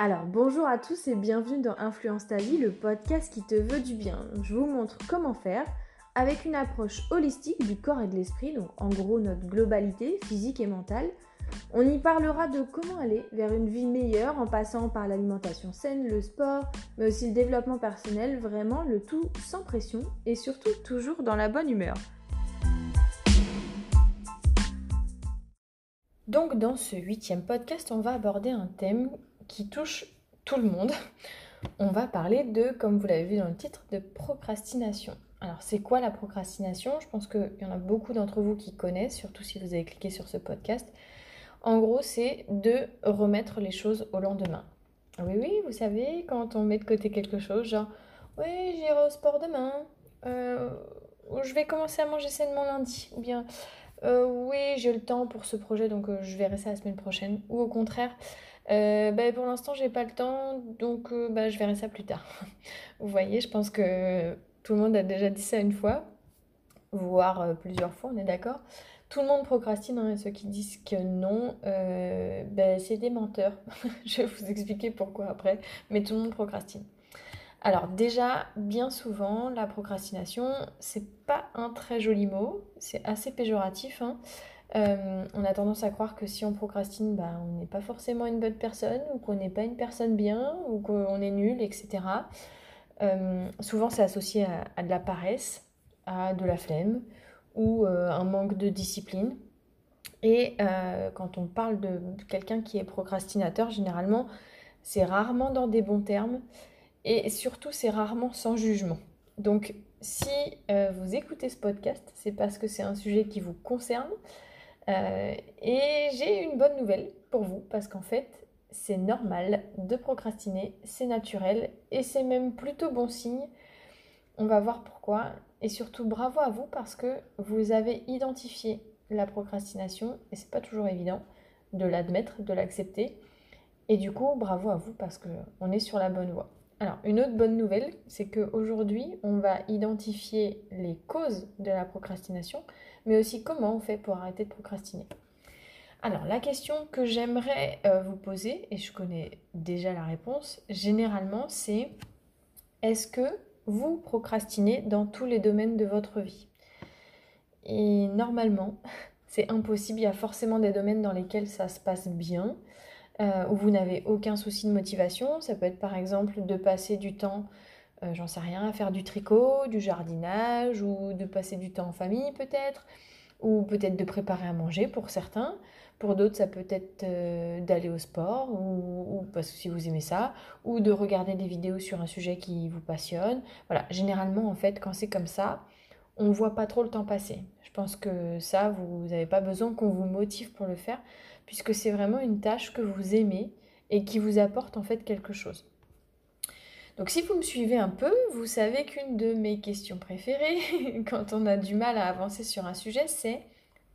Alors bonjour à tous et bienvenue dans Influence ta vie, le podcast qui te veut du bien. Je vous montre comment faire avec une approche holistique du corps et de l'esprit, donc en gros notre globalité physique et mentale. On y parlera de comment aller vers une vie meilleure en passant par l'alimentation saine, le sport, mais aussi le développement personnel, vraiment le tout sans pression et surtout toujours dans la bonne humeur. Donc dans ce huitième podcast, on va aborder un thème qui touche tout le monde. On va parler de, comme vous l'avez vu dans le titre, de procrastination. Alors c'est quoi la procrastination? Je pense qu'il y en a beaucoup d'entre vous qui connaissent, surtout si vous avez cliqué sur ce podcast. En gros, c'est de remettre les choses au lendemain. Oui, oui, vous savez, quand on met de côté quelque chose, genre, oui, j'irai au sport demain, euh, ou je vais commencer à manger sainement lundi, ou bien, euh, oui, j'ai le temps pour ce projet, donc euh, je verrai ça la semaine prochaine, ou au contraire, euh, bah, pour l'instant, j'ai pas le temps, donc euh, bah, je verrai ça plus tard. Vous voyez, je pense que tout le monde a déjà dit ça une fois, voire euh, plusieurs fois, on est d'accord. Tout le monde procrastine, hein, ceux qui disent que non, bah, c'est des menteurs. je vais vous expliquer pourquoi après, mais tout le monde procrastine. Alors déjà, bien souvent, la procrastination, c'est pas un très joli mot, c'est assez péjoratif. Hein. Euh, on a tendance à croire que si on procrastine, bah, on n'est pas forcément une bonne personne, ou qu'on n'est pas une personne bien, ou qu'on est nul, etc. Euh, souvent, c'est associé à, de la paresse, à de la flemme, ou euh, un manque de discipline. Et quand on parle de quelqu'un qui est procrastinateur, généralement, c'est rarement dans des bons termes, et surtout, c'est rarement sans jugement. Donc, si vous écoutez ce podcast, c'est parce que c'est un sujet qui vous concerne, euh, et j'ai une bonne nouvelle pour vous, parce qu'en fait, c'est normal de procrastiner, c'est naturel, et c'est même plutôt bon signe. On va voir pourquoi. Et surtout, bravo à vous, parce que vous avez identifié la procrastination, et c'est pas toujours évident de l'admettre, de l'accepter. Et du coup, bravo à vous, parce qu'on est sur la bonne voie. Alors, une autre bonne nouvelle, c'est qu'aujourd'hui, on va identifier les causes de la procrastination, mais aussi comment on fait pour arrêter de procrastiner. Alors, la question que j'aimerais euh, vous poser, et je connais déjà la réponse, généralement, c'est est-ce que vous procrastinez dans tous les domaines de votre vie? Et normalement, c'est impossible, il y a forcément des domaines dans lesquels ça se passe bien, euh, où vous n'avez aucun souci de motivation. Ça peut être par exemple de passer du temps, euh, j'en sais rien, à faire du tricot, du jardinage, ou de passer du temps en famille peut-être, ou peut-être de préparer à manger pour certains. Pour d'autres, ça peut être euh, d'aller au sport, ou, parce que si vous aimez ça, ou de regarder des vidéos sur un sujet qui vous passionne. Voilà, généralement, en fait, quand c'est comme ça, on voit pas trop le temps passer. Je pense que ça, vous n'avez pas besoin qu'on vous motive pour le faire puisque c'est vraiment une tâche que vous aimez et qui vous apporte en fait quelque chose. Donc si vous me suivez un peu, vous savez qu'une de mes questions préférées quand on a du mal à avancer sur un sujet, c'est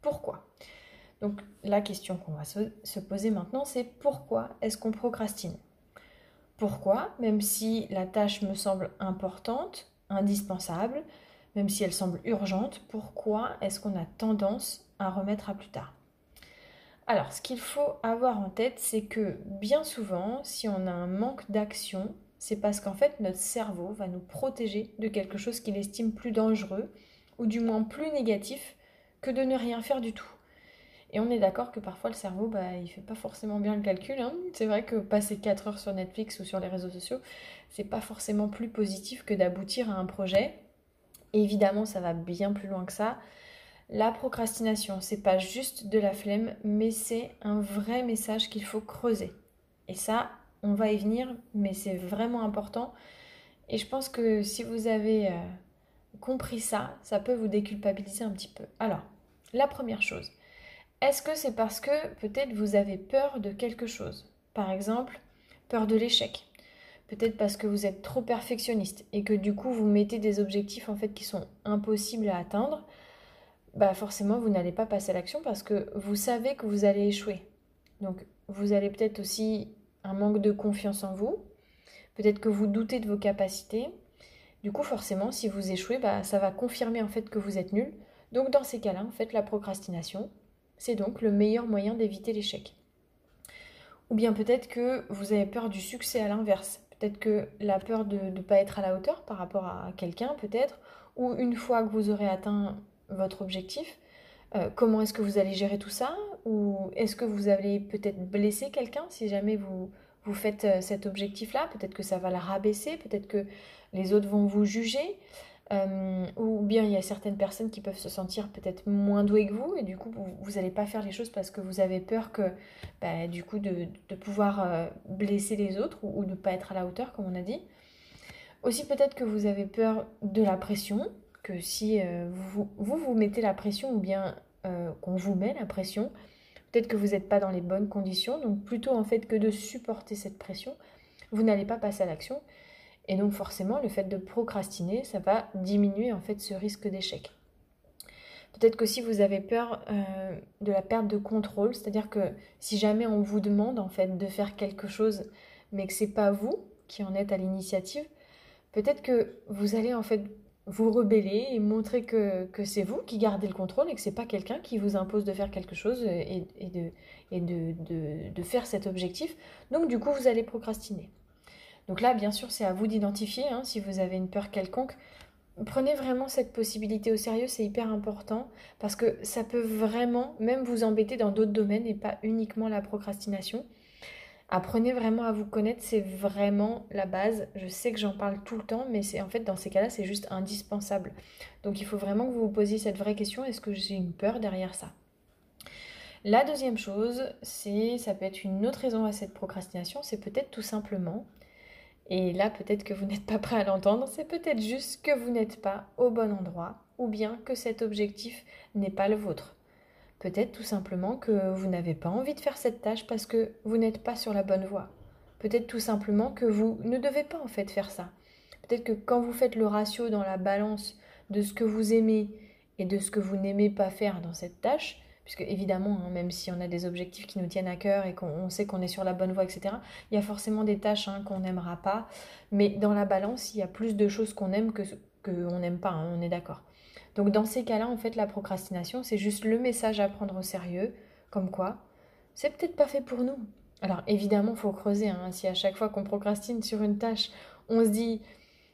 pourquoi? Donc la question qu'on va se poser maintenant, c'est pourquoi est-ce qu'on procrastine? Pourquoi, même si la tâche me semble importante, indispensable, même si elle semble urgente, pourquoi est-ce qu'on a tendance à remettre à plus tard? Alors, ce qu'il faut avoir en tête, c'est que bien souvent, si on a un manque d'action, c'est parce qu'en fait, notre cerveau va nous protéger de quelque chose qu'il estime plus dangereux, ou du moins plus négatif, que de ne rien faire du tout. Et on est d'accord que parfois le cerveau, bah, il fait pas forcément bien le calcul. Hein. C'est vrai que passer 4 heures sur Netflix ou sur les réseaux sociaux, c'est pas forcément plus positif que d'aboutir à un projet. Évidemment, ça va bien plus loin que ça. La procrastination, c'est pas juste de la flemme, mais c'est un vrai message qu'il faut creuser. Et ça, on va y venir, mais c'est vraiment important. Et je pense que si vous avez euh, compris ça, ça peut vous déculpabiliser un petit peu. Alors, la première chose, est-ce que c'est parce que peut-être vous avez peur de quelque chose? Par exemple, peur de l'échec. Peut-être parce que vous êtes trop perfectionniste et que du coup vous mettez des objectifs en fait qui sont impossibles à atteindre bah forcément vous n'allez pas passer à l'action parce que vous savez que vous allez échouer. Donc vous allez peut-être aussi un manque de confiance en vous, peut-être que vous doutez de vos capacités. Du coup forcément si vous échouez, bah, ça va confirmer en fait que vous êtes nul. Donc dans ces cas-là, en fait la procrastination, c'est donc le meilleur moyen d'éviter l'échec. Ou bien peut-être que vous avez peur du succès à l'inverse. Peut-être que la peur de ne pas être à la hauteur par rapport à quelqu'un, peut-être. Ou une fois que vous aurez atteint votre objectif, euh, comment est-ce que vous allez gérer tout ça? Ou est-ce que vous allez peut-être blesser quelqu'un si jamais vous, vous faites euh, cet objectif-là? Peut-être que ça va la rabaisser, peut-être que les autres vont vous juger. Euh, ou bien il y a certaines personnes qui peuvent se sentir peut-être moins douées que vous et du coup vous n'allez pas faire les choses parce que vous avez peur que bah, du coup de, pouvoir blesser les autres ou, de ne pas être à la hauteur comme on a dit. Aussi peut-être que vous avez peur de la pression, que si vous, vous, vous mettez la pression ou bien euh, qu'on vous met la pression. Peut-être que vous n'êtes pas dans les bonnes conditions, donc plutôt en fait que de supporter cette pression, vous n'allez pas passer à l'action. Et donc forcément, le fait de procrastiner, ça va diminuer en fait ce risque d'échec. Peut-être que si vous avez peur euh, de la perte de contrôle, c'est-à-dire que si jamais on vous demande en fait de faire quelque chose, mais que c'est pas vous qui en êtes à l'initiative, peut-être que vous allez en fait vous rebeller et montrer que, c'est vous qui gardez le contrôle et que c'est pas quelqu'un qui vous impose de faire quelque chose et, de, et de, faire cet objectif. Donc du coup, vous allez procrastiner. Donc là, bien sûr, c'est à vous d'identifier hein, si vous avez une peur quelconque. Prenez vraiment cette possibilité au sérieux, c'est hyper important parce que ça peut vraiment même vous embêter dans d'autres domaines et pas uniquement la procrastination. Apprenez vraiment à vous connaître, c'est vraiment la base. Je sais que j'en parle tout le temps, mais c'est en fait dans ces cas-là, c'est juste indispensable. Donc il faut vraiment que vous vous posiez cette vraie question est-ce que j'ai une peur derrière ça? La deuxième chose, c'est ça peut être une autre raison à cette procrastination, c'est peut-être tout simplement et là peut-être que vous n'êtes pas prêt à l'entendre, c'est peut-être juste que vous n'êtes pas au bon endroit ou bien que cet objectif n'est pas le vôtre. Peut-être tout simplement que vous n'avez pas envie de faire cette tâche parce que vous n'êtes pas sur la bonne voie. Peut-être tout simplement que vous ne devez pas en fait faire ça. Peut-être que quand vous faites le ratio dans la balance de ce que vous aimez et de ce que vous n'aimez pas faire dans cette tâche, puisque évidemment, hein, même si on a des objectifs qui nous tiennent à cœur et qu'on sait qu'on est sur la bonne voie, etc., il y a forcément des tâches hein, qu'on n'aimera pas, mais dans la balance, il y a plus de choses qu'on aime que qu'on n'aime pas, hein, on est d'accord. Donc dans ces cas-là, en fait, la procrastination, c'est juste le message à prendre au sérieux, comme quoi c'est peut-être pas fait pour nous. Alors évidemment, il faut creuser. Si à chaque fois qu'on procrastine sur une tâche, on se dit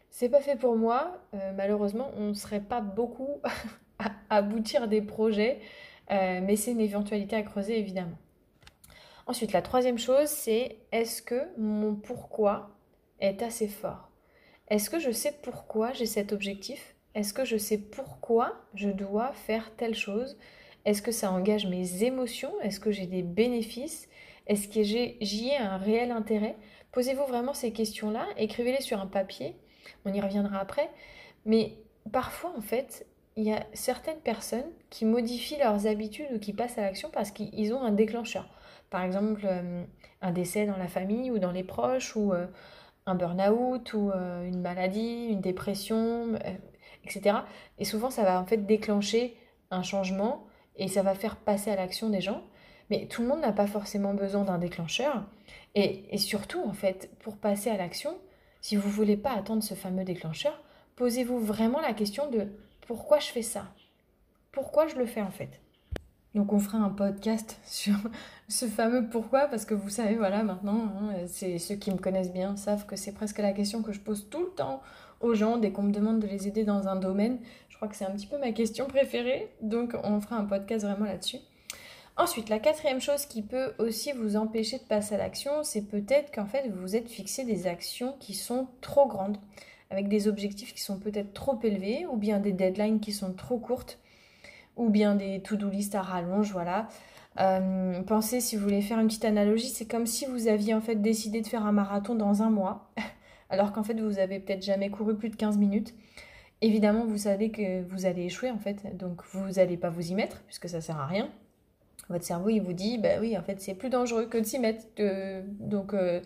c'est pas fait pour moi, euh, malheureusement, on ne serait pas beaucoup à aboutir des projets, euh, mais c'est une éventualité à creuser évidemment. Ensuite, la troisième chose, c'est est-ce que mon pourquoi est assez fort? Est-ce que je sais pourquoi j'ai cet objectif? Est-ce que je sais pourquoi je dois faire telle chose? Est-ce que ça engage mes émotions? Est-ce que j'ai des bénéfices? Est-ce que j'y ai un réel intérêt? Posez-vous vraiment ces questions-là, écrivez-les sur un papier, on y reviendra après. Mais parfois, en fait, il y a certaines personnes qui modifient leurs habitudes ou qui passent à l'action parce qu'ils ont un déclencheur. Par exemple, euh, un décès dans la famille ou dans les proches, ou euh, un burn-out, ou euh, une maladie, une dépression, etc. Et souvent, ça va en fait déclencher un changement et ça va faire passer à l'action des gens. Mais tout le monde n'a pas forcément besoin d'un déclencheur. Et, surtout, en fait, pour passer à l'action, si vous ne voulez pas attendre ce fameux déclencheur, posez-vous vraiment la question de pourquoi je fais ça? Pourquoi je le fais en fait? Donc on fera un podcast sur ce fameux pourquoi, parce que vous savez, voilà, maintenant, hein, c'est ceux qui me connaissent bien savent que c'est presque la question que je pose tout le temps aux gens dès qu'on me demande de les aider dans un domaine. Je crois que c'est un petit peu ma question préférée, donc on fera un podcast vraiment là-dessus. Ensuite, la quatrième chose qui peut aussi vous empêcher de passer à l'action, c'est peut-être qu'en fait vous vous êtes fixé des actions qui sont trop grandes, avec des objectifs qui sont peut-être trop élevés, ou bien des deadlines qui sont trop courtes, ou bien des to-do list à rallonge, voilà. Euh, pensez, si vous voulez faire une petite analogie, c'est comme si vous aviez en fait décidé de faire un marathon dans un mois. alors qu'en fait vous avez peut-être jamais couru plus de 15 minutes. Évidemment, vous savez que vous allez échouer en fait, donc vous n'allez pas vous y mettre puisque ça sert à rien. Votre cerveau il vous dit bah oui en fait c'est plus dangereux que de s'y mettre, donc euh,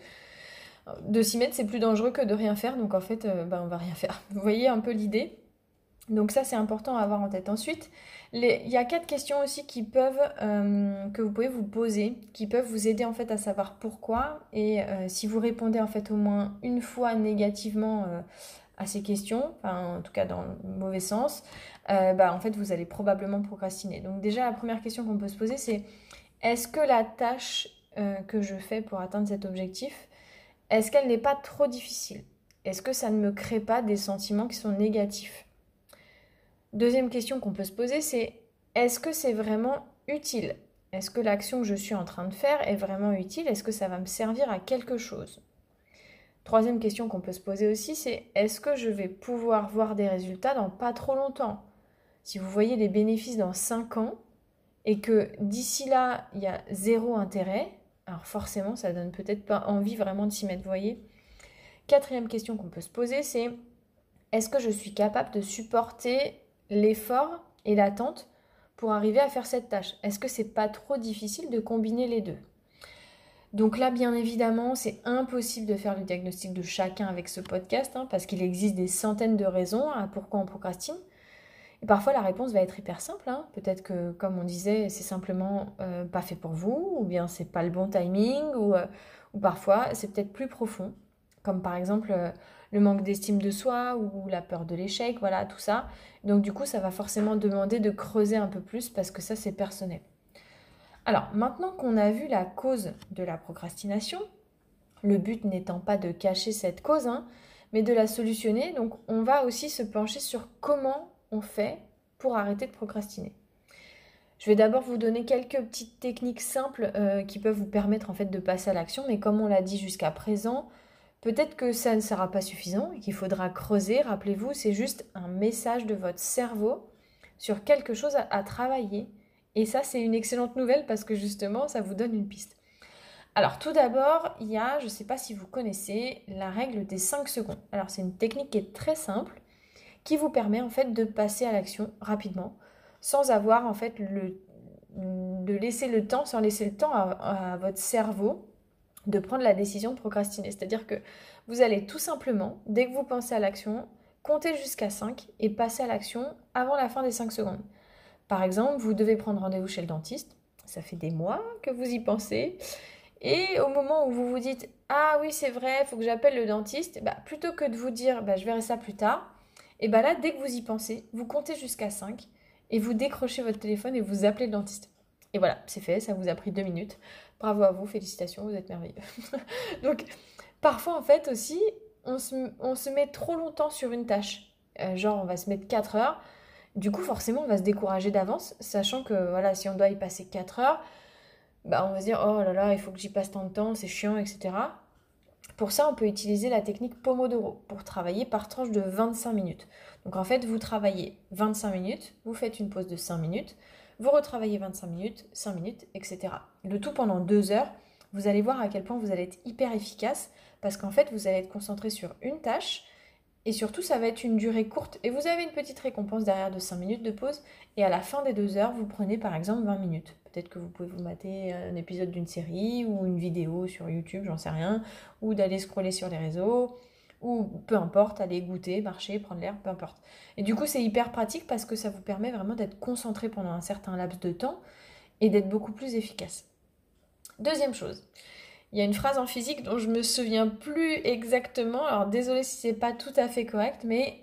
de s'y mettre c'est plus dangereux que de rien faire, donc en fait euh, bah, on va rien faire. Vous voyez un peu l'idée. Donc ça c'est important à avoir en tête. Ensuite, il y a quatre questions aussi qui peuvent, euh, que vous pouvez vous poser, qui peuvent vous aider en fait à savoir pourquoi. Et euh, si vous répondez en fait au moins une fois négativement euh, à ces questions, enfin en tout cas dans le mauvais sens, bah, en fait vous allez probablement procrastiner. Donc déjà la première question qu'on peut se poser c'est est-ce que la tâche que je fais pour atteindre cet objectif, est-ce qu'elle n'est pas trop difficile? Est-ce que ça ne me crée pas des sentiments qui sont négatifs? Deuxième question qu'on peut se poser, c'est est-ce que c'est vraiment utile? Est-ce que l'action que je suis en train de faire est vraiment utile? Est-ce que ça va me servir à quelque chose? Troisième question qu'on peut se poser aussi, c'est est-ce que je vais pouvoir voir des résultats dans pas trop longtemps? Si vous voyez les bénéfices dans 5 ans et que d'ici là, il y a zéro intérêt, alors forcément, ça donne peut-être pas envie vraiment de s'y mettre, voyez. Quatrième question qu'on peut se poser, c'est est-ce que je suis capable de supporter l'effort et l'attente pour arriver à faire cette tâche? Est-ce que c'est pas trop difficile de combiner les deux? Donc là, bien évidemment, c'est impossible de faire le diagnostic de chacun avec ce podcast, hein, parce qu'il existe des centaines de raisons à pourquoi on procrastine. Parfois, la réponse va être hyper simple. Hein. Peut-être que, comme on disait, c'est simplement euh, pas fait pour vous, ou bien c'est pas le bon timing, ou, euh, parfois c'est peut-être plus profond, comme par exemple euh, le manque d'estime de soi ou la peur de l'échec, voilà, tout ça. Donc du coup, ça va forcément demander de creuser un peu plus parce que ça, c'est personnel. Alors, maintenant qu'on a vu la cause de la procrastination, le but n'étant pas de cacher cette cause, hein, mais de la solutionner, donc on va aussi se pencher sur comment on fait pour arrêter de procrastiner. Je vais d'abord vous donner quelques petites techniques simples euh, qui peuvent vous permettre en fait de passer à l'action, mais comme on l'a dit jusqu'à présent, peut-être que ça ne sera pas suffisant et qu'il faudra creuser. Rappelez-vous, c'est juste un message de votre cerveau sur quelque chose à travailler et ça, c'est une excellente nouvelle parce que justement, ça vous donne une piste. Alors tout d'abord, il y a, je ne sais pas si vous connaissez, la règle des 5 secondes. Alors c'est une technique qui est très simple, qui vous permet en fait de passer à l'action rapidement, sans avoir en fait le, de laisser le temps, sans laisser le temps à, votre cerveau de prendre la décision de procrastiner. C'est-à-dire que vous allez tout simplement, dès que vous pensez à l'action, compter jusqu'à 5 et passer à l'action avant la fin des 5 secondes. Par exemple, vous devez prendre rendez-vous chez le dentiste. Ça fait des mois que vous y pensez. Et au moment où vous vous dites Ah oui, c'est vrai, il faut que j'appelle le dentiste, bah, plutôt que de vous dire bah, Je verrai ça plus tard, et bah là, dès que vous y pensez, vous comptez jusqu'à 5 et vous décrochez votre téléphone et vous appelez le dentiste. Et voilà, c'est fait, ça vous a pris deux minutes. Bravo à vous, félicitations, vous êtes merveilleux. Donc, parfois, en fait, aussi, on se, met trop longtemps sur une tâche. Euh, genre, on va se mettre 4 heures. Du coup, forcément, on va se décourager d'avance, sachant que voilà, si on doit y passer 4 heures, bah, on va se dire oh là là, il faut que j'y passe tant de temps, c'est chiant, etc. Pour ça, on peut utiliser la technique Pomodoro pour travailler par tranche de 25 minutes. Donc en fait, vous travaillez 25 minutes, vous faites une pause de 5 minutes, vous retravaillez 25 minutes, 5 minutes, etc. Le tout pendant 2 heures. Vous allez voir à quel point vous allez être hyper efficace parce qu'en fait, vous allez être concentré sur une tâche et surtout, ça va être une durée courte et vous avez une petite récompense derrière de 5 minutes de pause. Et à la fin des 2 heures, vous prenez par exemple 20 minutes. Peut-être que vous pouvez vous mater un épisode d'une série ou une vidéo sur YouTube, j'en sais rien, ou d'aller scroller sur les réseaux, ou peu importe, aller goûter, marcher, prendre l'air, peu importe. Et du coup, c'est hyper pratique parce que ça vous permet vraiment d'être concentré pendant un certain laps de temps et d'être beaucoup plus efficace. Deuxième chose, il y a une phrase en physique dont je me souviens plus exactement. Alors désolé si c'est pas tout à fait correct, mais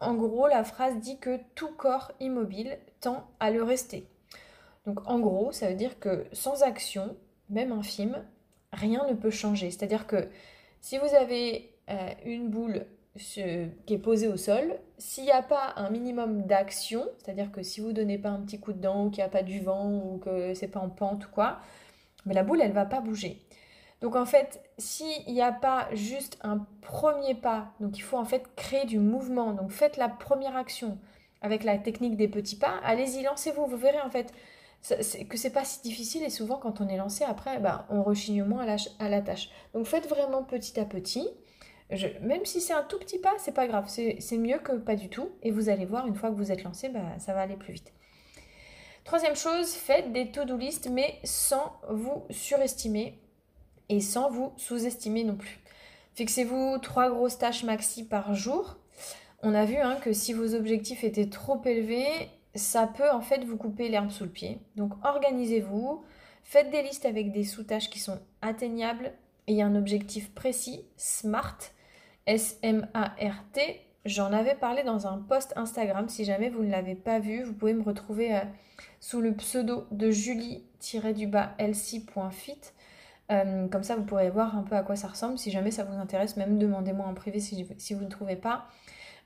en gros la phrase dit que tout corps immobile tend à le rester. Donc en gros, ça veut dire que sans action, même infime, rien ne peut changer. C'est-à-dire que si vous avez euh, une boule qui est posée au sol, s'il n'y a pas un minimum d'action, c'est-à-dire que si vous ne donnez pas un petit coup de dent ou qu'il n'y a pas du vent ou que c'est pas en pente ou quoi, mais la boule elle va pas bouger. Donc en fait, s'il n'y a pas juste un premier pas, donc il faut en fait créer du mouvement. Donc faites la première action avec la technique des petits pas. Allez-y, lancez-vous. Vous verrez en fait que c'est pas si difficile et souvent quand on est lancé après, bah, on rechigne moins à la, tâche. Donc faites vraiment petit à petit. même si c'est un tout petit pas, c'est pas grave. C'est mieux que pas du tout. Et vous allez voir, une fois que vous êtes lancé, bah, ça va aller plus vite. Troisième chose, faites des to-do list, mais sans vous surestimer et sans vous sous-estimer non plus. Fixez-vous trois grosses tâches maxi par jour. On a vu hein, que si vos objectifs étaient trop élevés, ça peut en fait vous couper l'herbe sous le pied. Donc organisez-vous, faites des listes avec des sous-tâches qui sont atteignables et un objectif précis, SMART, S-M-A-R-T. J'en avais parlé dans un post Instagram. Si jamais vous ne l'avez pas vu, vous pouvez me retrouver euh, sous le pseudo de julie-lc.fit. Euh, comme ça, vous pourrez voir un peu à quoi ça ressemble. Si jamais ça vous intéresse, même demandez-moi en privé si, vous ne trouvez pas.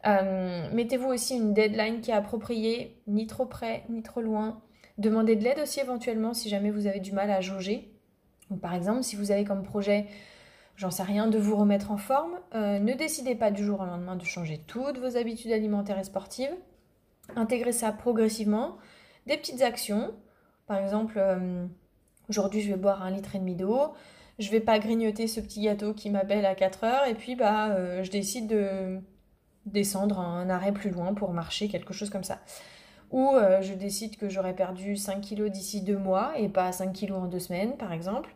Euh, mettez-vous aussi une deadline qui est appropriée, ni trop près, ni trop loin. Demandez de l'aide aussi éventuellement si jamais vous avez du mal à jauger. par exemple, si vous avez comme projet, j'en sais rien, de vous remettre en forme, euh, ne décidez pas du jour au lendemain de changer toutes vos habitudes alimentaires et sportives. Intégrez ça progressivement. Des petites actions. Par exemple, Aujourd'hui, je vais boire un litre et demi d'eau. Je vais pas grignoter ce petit gâteau qui m'appelle à 4 heures. Et puis, bah, euh, je décide de descendre un arrêt plus loin pour marcher, quelque chose comme ça. Ou euh, je décide que j'aurai perdu 5 kilos d'ici 2 mois et pas 5 kilos en 2 semaines, par exemple.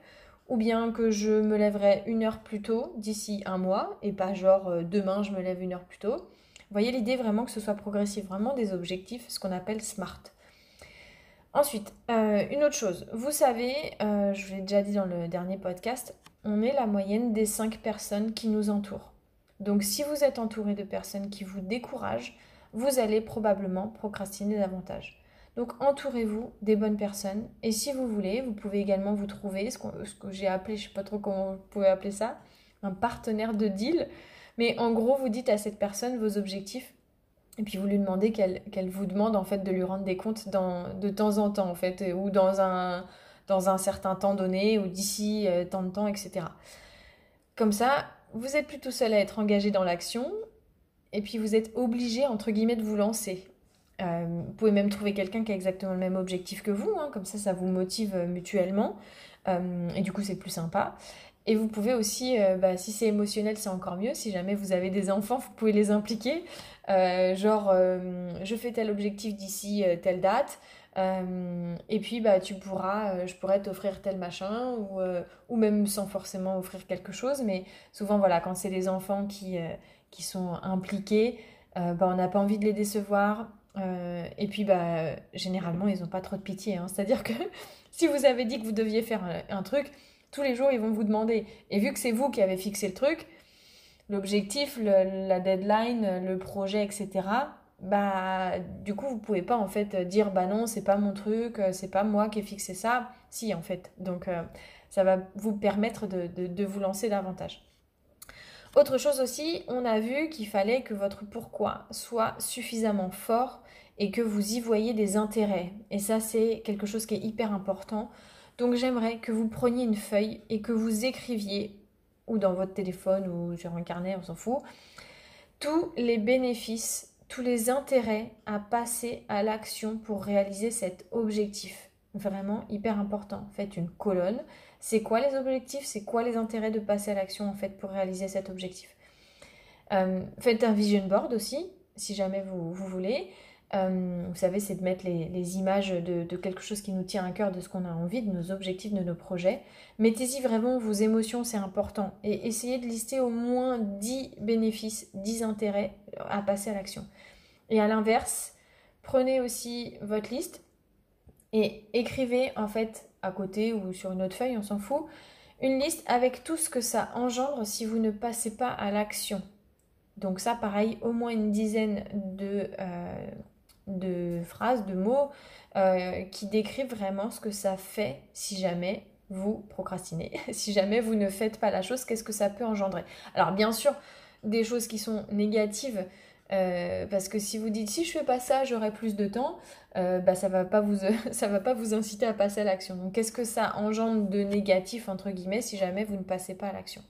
Ou bien que je me lèverai une heure plus tôt d'ici un mois et pas genre euh, demain je me lève une heure plus tôt. Vous voyez l'idée vraiment que ce soit progressif, vraiment des objectifs, ce qu'on appelle SMART. Ensuite, euh, une autre chose, vous savez, je vous l'ai déjà dit dans le dernier podcast, on est la moyenne des 5 personnes qui nous entourent. Donc si vous êtes entouré de personnes qui vous découragent, vous allez probablement procrastiner davantage. Donc entourez-vous des bonnes personnes et si vous voulez, vous pouvez également vous trouver ce, que j'ai appelé, je ne sais pas trop comment vous pouvez appeler ça, un partenaire de deal. Mais en gros, vous dites à cette personne vos objectifs et puis vous lui demandez qu'elle vous demande en fait de lui rendre des comptes de temps en temps en fait, ou dans un, dans un certain temps donné, ou d'ici euh, tant de temps, etc. Comme ça, vous êtes plutôt seul à être engagé dans l'action, et puis vous êtes obligé entre guillemets de vous lancer. Euh, vous pouvez même trouver quelqu'un qui a exactement le même objectif que vous, hein, comme ça ça vous motive euh, mutuellement, et du coup c'est plus sympa. Et vous pouvez aussi, bah, si c'est émotionnel, c'est encore mieux. Si jamais vous avez des enfants, vous pouvez les impliquer. Euh, genre, euh, je fais tel objectif d'ici euh, telle date. Et puis bah tu pourras, je pourrais t'offrir tel machin ou, ou même sans forcément offrir quelque chose. Mais souvent voilà, quand c'est les enfants qui, qui sont impliqués, bah, on n'a pas envie de les décevoir. et puis bah généralement ils n'ont pas trop de pitié. Hein. C'est-à-dire que si vous avez dit que vous deviez faire un, truc, tous les jours ils vont vous demander. Et vu que c'est vous qui avez fixé le truc, l'objectif, la deadline, le projet, etc. Bah, du coup, vous pouvez pas en fait dire bah non, c'est pas mon truc, c'est pas moi qui ai fixé ça. Si, en fait. Donc, euh, ça va vous permettre de, de, vous lancer davantage. Autre chose aussi, on a vu qu'il fallait que votre pourquoi soit suffisamment fort et que vous y voyez des intérêts. Et ça, c'est quelque chose qui est hyper important. Donc j'aimerais que vous preniez une feuille et que vous écriviez ou dans votre téléphone ou sur un carnet, on s'en fout, tous les bénéfices, tous les intérêts à passer à l'action pour réaliser cet objectif. Vraiment hyper important. Faites une colonne. C'est quoi les objectifs? C'est quoi les intérêts de passer à l'action en fait pour réaliser cet objectif? Euh, Faites un vision board aussi, si jamais vous, voulez. Euh, vous savez, c'est de mettre les, images de, quelque chose qui nous tient à cœur, de ce qu'on a envie, de nos objectifs, de nos projets. Mettez-y vraiment vos émotions, c'est important. Et essayez de lister au moins 10 bénéfices, 10 intérêts à passer à l'action. Et à l'inverse, prenez aussi votre liste et écrivez en fait à côté ou sur une autre feuille, on s'en fout, une liste avec tout ce que ça engendre si vous ne passez pas à l'action. Donc ça, pareil, au moins une dizaine de, euh, de phrases, de mots euh, qui décrivent vraiment ce que ça fait si jamais vous procrastinez, si jamais vous ne faites pas la chose, qu'est-ce que ça peut engendrer. Alors bien sûr, des choses qui sont négatives, euh, parce que si vous dites si je fais pas ça, j'aurai plus de temps, euh, bah, ça va pas vous ça va pas vous inciter à passer à l'action. Donc qu'est-ce que ça engendre de négatif entre guillemets si jamais vous ne passez pas à l'action?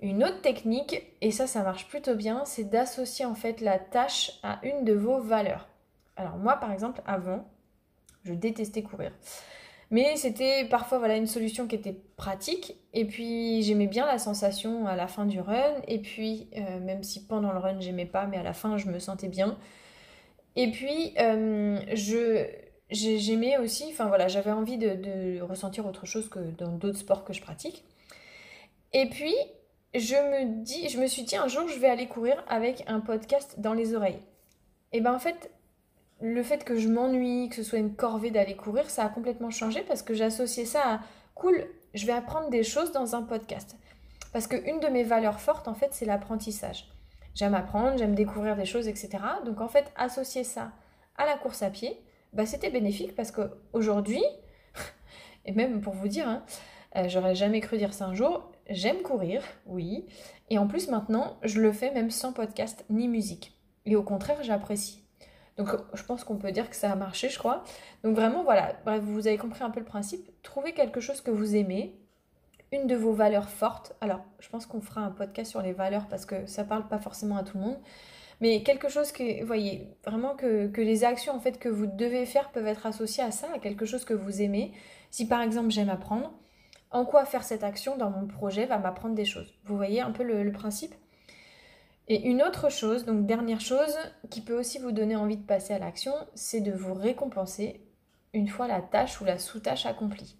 Une autre technique, et ça ça marche plutôt bien, c'est d'associer en fait la tâche à une de vos valeurs. Alors moi par exemple avant, je détestais courir. Mais c'était parfois voilà une solution qui était pratique et puis j'aimais bien la sensation à la fin du run et puis euh, même si pendant le run j'aimais pas mais à la fin je me sentais bien. Et puis euh, j'aimais aussi, enfin voilà, j'avais envie de, de, ressentir autre chose que dans d'autres sports que je pratique. Et puis je me dis, je me suis dit un jour je vais aller courir avec un podcast dans les oreilles. Et ben en fait, le fait que je m'ennuie, que ce soit une corvée d'aller courir, ça a complètement changé parce que j'associais ça à cool, je vais apprendre des choses dans un podcast. Parce qu'une de mes valeurs fortes, en fait, c'est l'apprentissage. J'aime apprendre, j'aime découvrir des choses, etc. Donc, en fait, associer ça à la course à pied, bah, c'était bénéfique parce qu'aujourd'hui, et même pour vous dire, hein, Euh, j'aurais jamais cru dire ça un jour. J'aime courir, oui. Et en plus, maintenant, je le fais même sans podcast ni musique. Et au contraire, j'apprécie. Donc, je pense qu'on peut dire que ça a marché, je crois. Donc, vraiment, voilà. Bref, vous avez compris un peu le principe. Trouvez quelque chose que vous aimez, une de vos valeurs fortes. Alors, je pense qu'on fera un podcast sur les valeurs parce que ça parle pas forcément à tout le monde. Mais quelque chose que, vous voyez, vraiment que, les actions en fait que vous devez faire peuvent être associées à ça, à quelque chose que vous aimez. Si par exemple j'aime apprendre, en quoi faire cette action dans mon projet va m'apprendre des choses. Vous voyez un peu le, principe? Et une autre chose, donc dernière chose, qui peut aussi vous donner envie de passer à l'action, c'est de vous récompenser une fois la tâche ou la sous-tâche accomplie.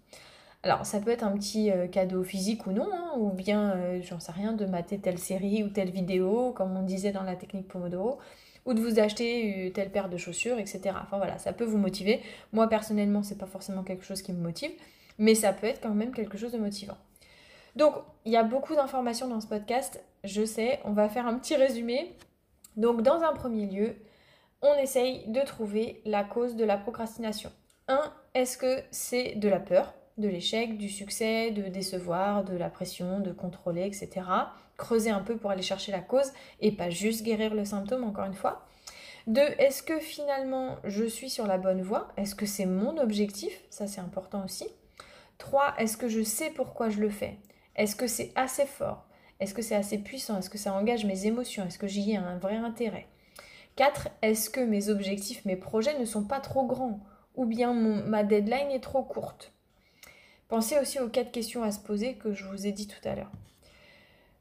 Alors ça peut être un petit euh, cadeau physique ou non, hein, ou bien, euh, j'en sais rien, de mater telle série ou telle vidéo, comme on disait dans la technique Pomodoro, ou de vous acheter euh, telle paire de chaussures, etc. Enfin voilà, ça peut vous motiver. Moi personnellement, c'est pas forcément quelque chose qui me motive, mais ça peut être quand même quelque chose de motivant. Donc, il y a beaucoup d'informations dans ce podcast, je sais, on va faire un petit résumé. Donc, dans un premier lieu, on essaye de trouver la cause de la procrastination. 1. Est-ce que c'est de la peur, de l'échec, du succès, de décevoir, de la pression, de contrôler, etc. Creuser un peu pour aller chercher la cause et pas juste guérir le symptôme, encore une fois. 2. Est-ce que finalement je suis sur la bonne voie? Est-ce que c'est mon objectif? Ça, c'est important aussi. 3. Est-ce que je sais pourquoi je le fais? Est-ce que c'est assez fort? Est-ce que c'est assez puissant? Est-ce que ça engage mes émotions? Est-ce que j'y ai un vrai intérêt? 4. Est-ce que mes objectifs, mes projets ne sont pas trop grands? Ou bien ma deadline est trop courte? Pensez aussi aux quatre questions à se poser que je vous ai dit tout à l'heure.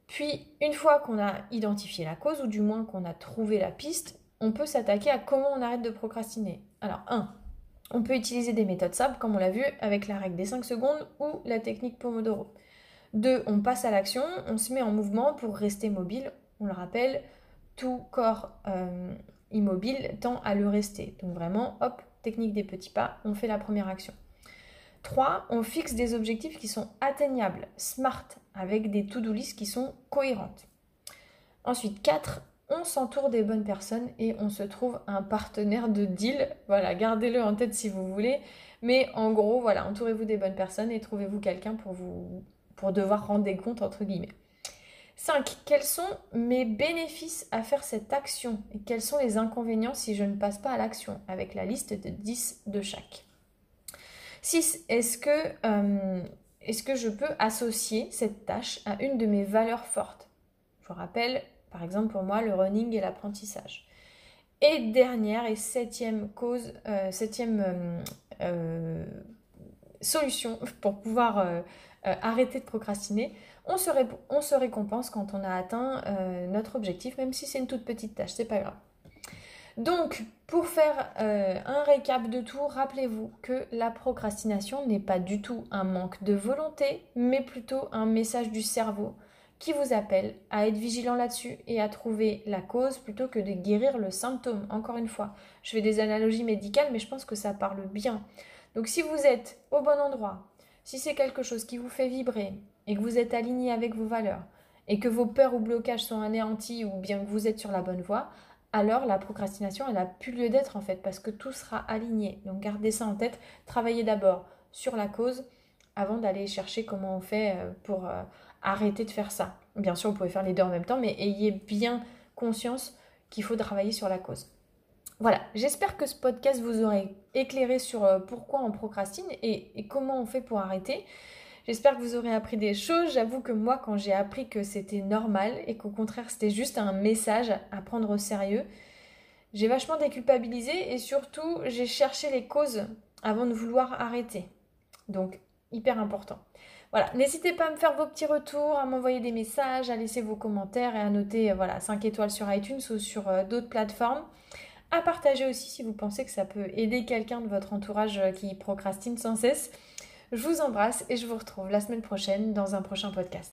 Puis, une fois qu'on a identifié la cause, ou du moins qu'on a trouvé la piste, on peut s'attaquer à comment on arrête de procrastiner. Alors, 1. On peut utiliser des méthodes simples, comme on l'a vu, avec la règle des 5 secondes ou la technique Pomodoro. 2. On passe à l'action, on se met en mouvement pour rester mobile. On le rappelle, tout corps euh, immobile tend à le rester. Donc vraiment, hop, technique des petits pas, on fait la première action. 3. On fixe des objectifs qui sont atteignables, smart, avec des to-do list qui sont cohérentes. Ensuite, 4 on s'entoure des bonnes personnes et on se trouve un partenaire de deal. Voilà, gardez-le en tête si vous voulez. Mais en gros, voilà, entourez-vous des bonnes personnes et trouvez-vous quelqu'un pour vous pour devoir rendre des comptes entre guillemets. 5. Quels sont mes bénéfices à faire cette action et quels sont les inconvénients si je ne passe pas à l'action avec la liste de 10 de chaque? 6. Est-ce que, euh, est-ce que je peux associer cette tâche à une de mes valeurs fortes? Je vous rappelle, par exemple, pour moi, le running et l'apprentissage. Et dernière et septième cause, euh, septième euh, solution pour pouvoir arrêter de procrastiner, on se, récompense quand on a atteint notre objectif, même si c'est une toute petite tâche, c'est pas grave. Donc, pour faire un récap de tout, rappelez-vous que la procrastination n'est pas du tout un manque de volonté, mais plutôt un message du cerveau qui vous appelle à être vigilant là-dessus et à trouver la cause plutôt que de guérir le symptôme. Encore une fois, je fais des analogies médicales, mais je pense que ça parle bien. Donc si vous êtes au bon endroit, si c'est quelque chose qui vous fait vibrer et que vous êtes aligné avec vos valeurs et que vos peurs ou blocages sont anéantis ou bien que vous êtes sur la bonne voie, alors la procrastination, elle n'a plus lieu d'être en fait parce que tout sera aligné. Donc gardez ça en tête, travaillez d'abord sur la cause avant d'aller chercher comment on fait euh, pour euh, arrêtez de faire ça. Bien sûr, vous pouvez faire les deux en même temps, mais ayez bien conscience qu'il faut travailler sur la cause. Voilà, j'espère que ce podcast vous aurait éclairé sur euh, pourquoi on procrastine et, comment on fait pour arrêter. J'espère que vous aurez appris des choses. J'avoue que moi, quand j'ai appris que c'était normal et qu'au contraire c'était juste un message à prendre au sérieux, j'ai vachement déculpabilisé et surtout j'ai cherché les causes avant de vouloir arrêter. Donc, hyper important. Voilà, n'hésitez pas à me faire vos petits retours, à m'envoyer des messages, à laisser vos commentaires et à noter euh, voilà, 5 étoiles sur iTunes ou sur euh, d'autres plateformes. À partager aussi si vous pensez que ça peut aider quelqu'un de votre entourage euh, qui procrastine sans cesse. Je vous embrasse et je vous retrouve la semaine prochaine dans un prochain podcast.